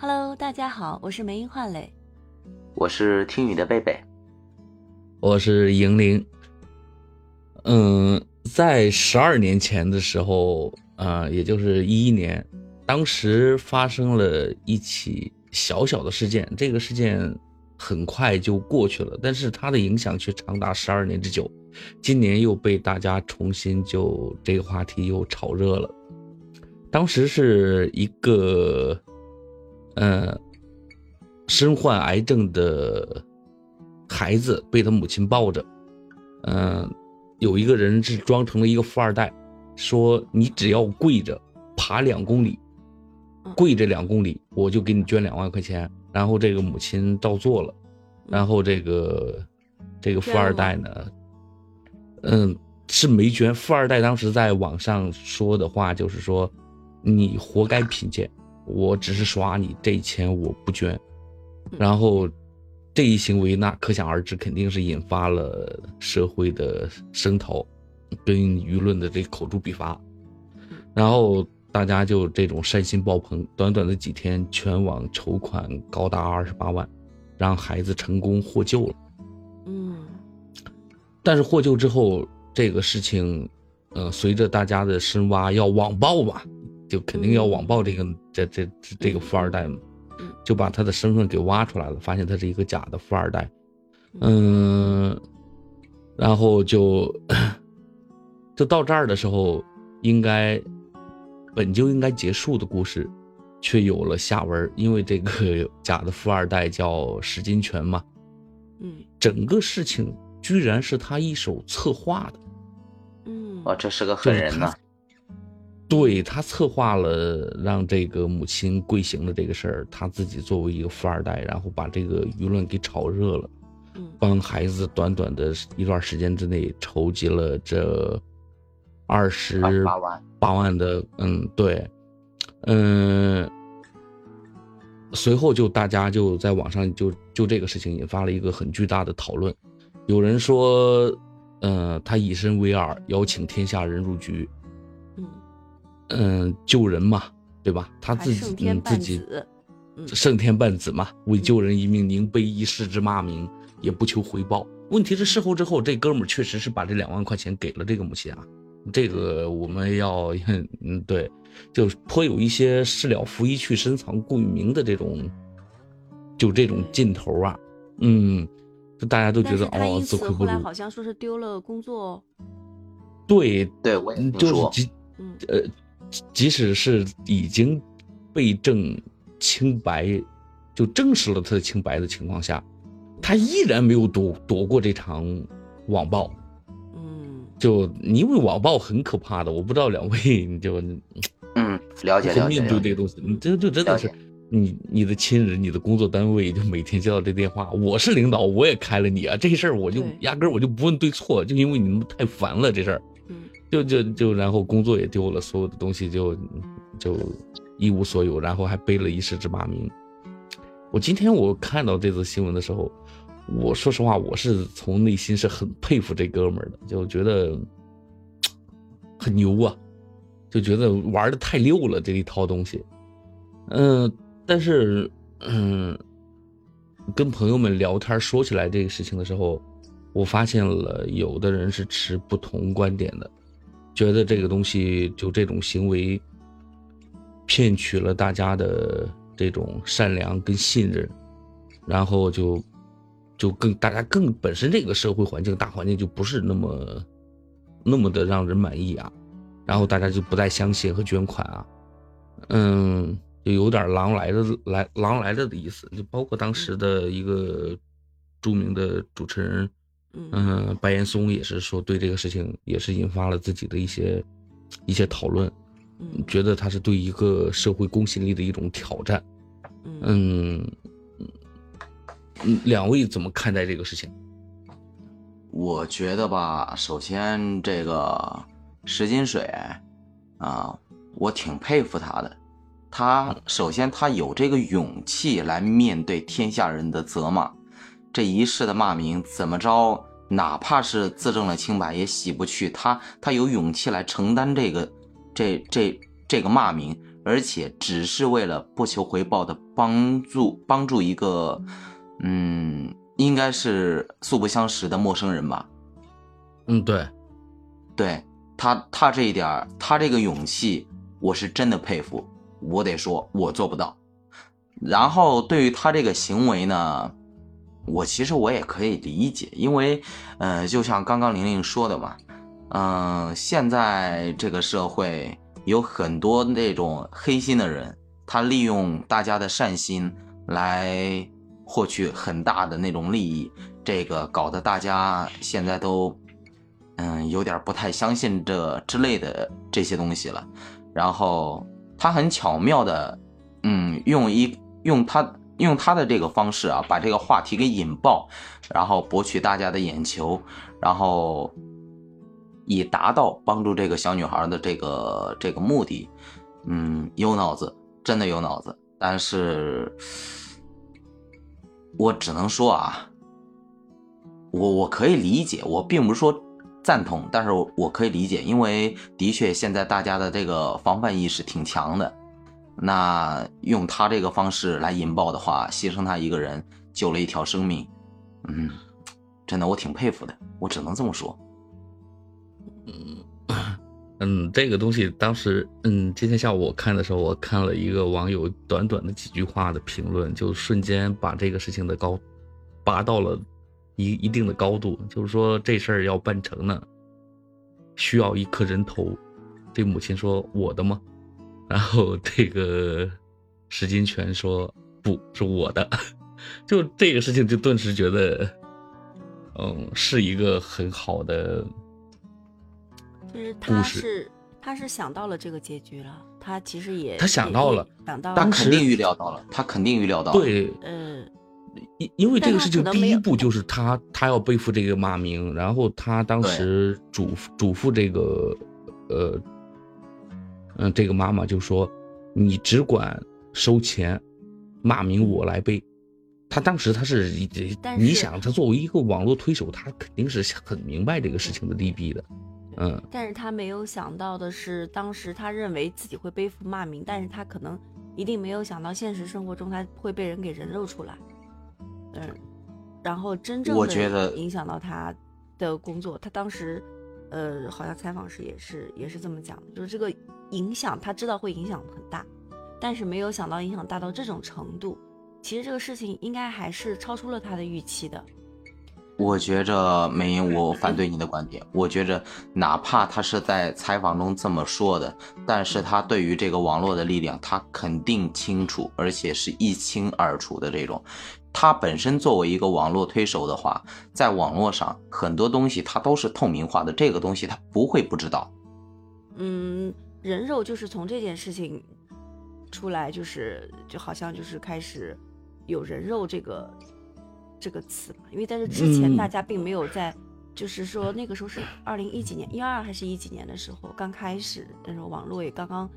Hello，大家好，我是梅英焕磊，我是听雨的贝贝，我是莹玲。嗯，在十二年前的时候，啊，也就是一一年，当时发生了一起小小的事件，这个事件很快就过去了，但是它的影响却长达十二年之久。今年又被大家重新就这个话题又炒热了。当时是一个。嗯，身患癌症的孩子被他母亲抱着，嗯，有一个人是装成了一个富二代，说你只要跪着爬两公里，跪着两公里，我就给你捐两万块钱。然后这个母亲照做了，然后这个这个富二代呢，嗯，是没捐。富二代当时在网上说的话就是说，你活该贫贱。我只是耍你，这钱我不捐。然后，这一行为那可想而知，肯定是引发了社会的声讨，跟舆论的这口诛笔伐。然后大家就这种善心爆棚，短短的几天，全网筹款高达二十八万，让孩子成功获救了。嗯。但是获救之后，这个事情，呃，随着大家的深挖，要网暴嘛。就肯定要网暴这个这这这个富二代嘛，就把他的身份给挖出来了，发现他是一个假的富二代，嗯，然后就就到这儿的时候，应该本就应该结束的故事，却有了下文，因为这个 假的富二代叫石金泉嘛，嗯，整个事情居然是他一手策划的，嗯，哦，这是个狠人呐。对他策划了让这个母亲跪行的这个事儿，他自己作为一个富二代，然后把这个舆论给炒热了，帮孩子短短的一段时间之内筹集了这二十八万八万的，嗯，对，嗯，随后就大家就在网上就就这个事情引发了一个很巨大的讨论，有人说，嗯，他以身为饵，邀请天下人入局。嗯，救人嘛，对吧？他自己嗯自己，胜天半子嘛，为救人一命，宁背一世之骂名，也不求回报。问题是事后之后，这哥们儿确实是把这两万块钱给了这个母亲啊，这个我们要 嗯对，就颇有一些事了拂衣去深藏功与名的这种，就这种劲头啊，嗯，就大家都觉得哦，自愧不如。好像说是丢了工作。对对，我也就是，呃。即使是已经被证清白，就证实了他的清白的情况下，他依然没有躲躲过这场网暴。嗯，就因为网暴很可怕的，我不知道两位你就嗯了解了解。面对这个东西，你这就真的是你你的亲人、你的工作单位就每天接到这电话，我是领导，我也开了你啊，这事儿我就压根儿我就不问对错，就因为你们太烦了这事儿。就就就，然后工作也丢了，所有的东西就就一无所有，然后还背了一世之骂名。我今天我看到这则新闻的时候，我说实话，我是从内心是很佩服这哥们儿的，就觉得很牛啊，就觉得玩的太溜了这一套东西。嗯，但是嗯，跟朋友们聊天说起来这个事情的时候，我发现了有的人是持不同观点的。觉得这个东西就这种行为，骗取了大家的这种善良跟信任，然后就就更大家更本身这个社会环境大环境就不是那么那么的让人满意啊，然后大家就不再相信和捐款啊，嗯，就有点狼来了来狼来了的意思，就包括当时的一个著名的主持人。嗯，白岩松也是说对这个事情也是引发了自己的一些一些讨论，觉得他是对一个社会公信力的一种挑战。嗯嗯，两位怎么看待这个事情？我觉得吧，首先这个石金水啊，我挺佩服他的。他首先他有这个勇气来面对天下人的责骂。这一世的骂名怎么着，哪怕是自证了清白，也洗不去。他他有勇气来承担这个，这这这个骂名，而且只是为了不求回报的帮助帮助一个，嗯，应该是素不相识的陌生人吧。嗯，对，对他他这一点他这个勇气，我是真的佩服。我得说，我做不到。然后对于他这个行为呢，我其实我也可以理解，因为，呃，就像刚刚玲玲说的嘛，嗯，现在这个社会有很多那种黑心的人，他利用大家的善心来获取很大的那种利益，这个搞得大家现在都，嗯，有点不太相信这之类的这些东西了。然后他很巧妙的，嗯，用一。用他用他的这个方式啊，把这个话题给引爆，然后博取大家的眼球，然后以达到帮助这个小女孩的这个这个目的。嗯，有脑子，真的有脑子。但是，我只能说啊，我我可以理解，我并不是说赞同，但是我可以理解，因为的确现在大家的这个防范意识挺强的。那用他这个方式来引爆的话，牺牲他一个人，救了一条生命，嗯，真的我挺佩服的，我只能这么说。嗯 嗯，这个东西当时，嗯，今天下午我看的时候，我看了一个网友短短的几句话的评论，就瞬间把这个事情的高拔到了一一定的高度，就是说这事儿要办成呢，需要一颗人头。这母亲说：“我的吗？”然后这个石金泉说不是我的，就这个事情就顿时觉得，嗯，是一个很好的，就是他是他是想到了这个结局了，他其实也他想到了，想到他肯定预料到了，他肯定预料到了，对，嗯，因因为这个事情第一步就是他他要背负这个骂名，然后他当时嘱嘱咐这个呃。嗯，这个妈妈就说：“你只管收钱，骂名我来背。”他当时他是，你想他作为一个网络推手，他肯定是很明白这个事情的利弊的。嗯，但是他没有想到的是，当时他认为自己会背负骂名，但是他可能一定没有想到现实生活中他会被人给人肉出来。嗯，然后真正的影响到他的工作，他当时。呃，好像采访时也是也是这么讲的，就是这个影响他知道会影响很大，但是没有想到影响大到这种程度。其实这个事情应该还是超出了他的预期的。我觉着美英，我反对你的观点。我觉着哪怕他是在采访中这么说的，但是他对于这个网络的力量，他肯定清楚，而且是一清二楚的这种。他本身作为一个网络推手的话，在网络上很多东西他都是透明化的，这个东西他不会不知道。嗯，人肉就是从这件事情出来，就是就好像就是开始有人肉这个这个词嘛，因为在这之前大家并没有在，就是说那个时候是二零一几年，一二还是一几年的时候刚开始，那时候网络也刚刚。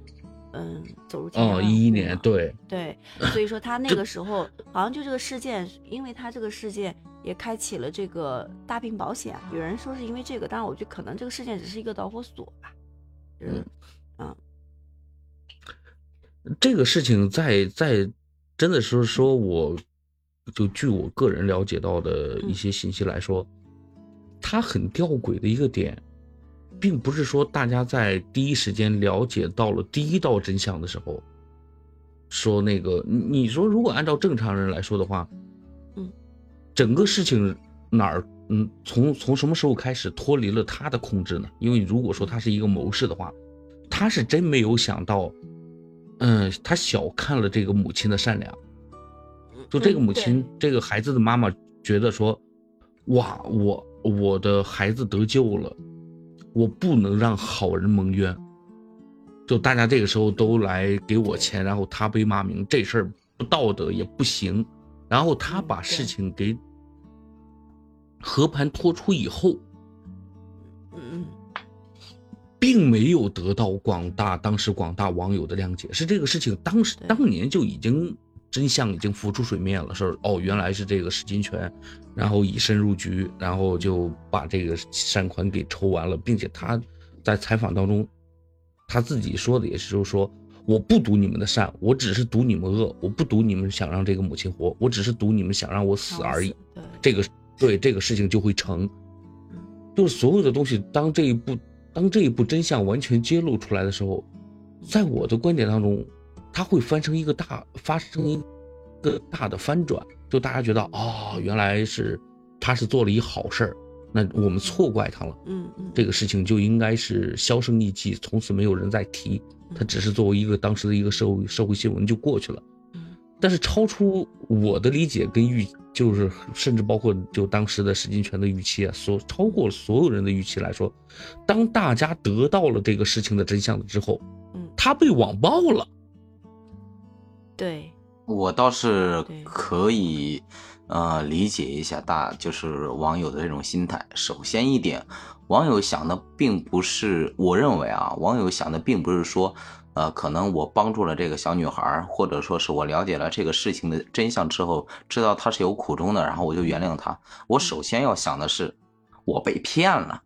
嗯，走入天涯。哦，一一年，对对，所以说他那个时候好像就这个事件，因为他这个事件也开启了这个大病保险。有人说是因为这个，当然我觉得可能这个事件只是一个导火索吧。嗯嗯，这个事情在在真的是说，我就据我个人了解到的一些信息来说，他很吊诡的一个点。并不是说大家在第一时间了解到了第一道真相的时候，说那个你说如果按照正常人来说的话，嗯，整个事情哪儿嗯从从什么时候开始脱离了他的控制呢？因为如果说他是一个谋士的话，他是真没有想到，嗯，他小看了这个母亲的善良，就这个母亲这个孩子的妈妈觉得说，哇，我我的孩子得救了。我不能让好人蒙冤，就大家这个时候都来给我钱，然后他被骂名，这事儿不道德也不行。然后他把事情给和盘托出以后，嗯，并没有得到广大当时广大网友的谅解，是这个事情当时当年就已经真相已经浮出水面了，说哦原来是这个史金泉。然后以身入局，然后就把这个善款给抽完了，并且他在采访当中，他自己说的也是，就是说我不赌你们的善，我只是赌你们恶。我不赌你们想让这个母亲活，我只是赌你们想让我死而已。这个对这个事情就会成。就是所有的东西，当这一步，当这一步真相完全揭露出来的时候，在我的观点当中，它会翻成一个大，发生一个大的翻转。就大家觉得，哦，原来是他是做了一好事儿，那我们错怪他了。嗯嗯，这个事情就应该是销声匿迹，从此没有人再提。他只是作为一个当时的一个社会社会新闻就过去了。但是超出我的理解跟预，就是甚至包括就当时的石金泉的预期啊，所超过了所有人的预期来说，当大家得到了这个事情的真相之后，嗯，他被网暴了。对，我倒是可以，呃，理解一下大就是网友的这种心态。首先一点，网友想的并不是，我认为啊，网友想的并不是说。呃，可能我帮助了这个小女孩，或者说是我了解了这个事情的真相之后，知道她是有苦衷的，然后我就原谅她。我首先要想的是，我被骗了，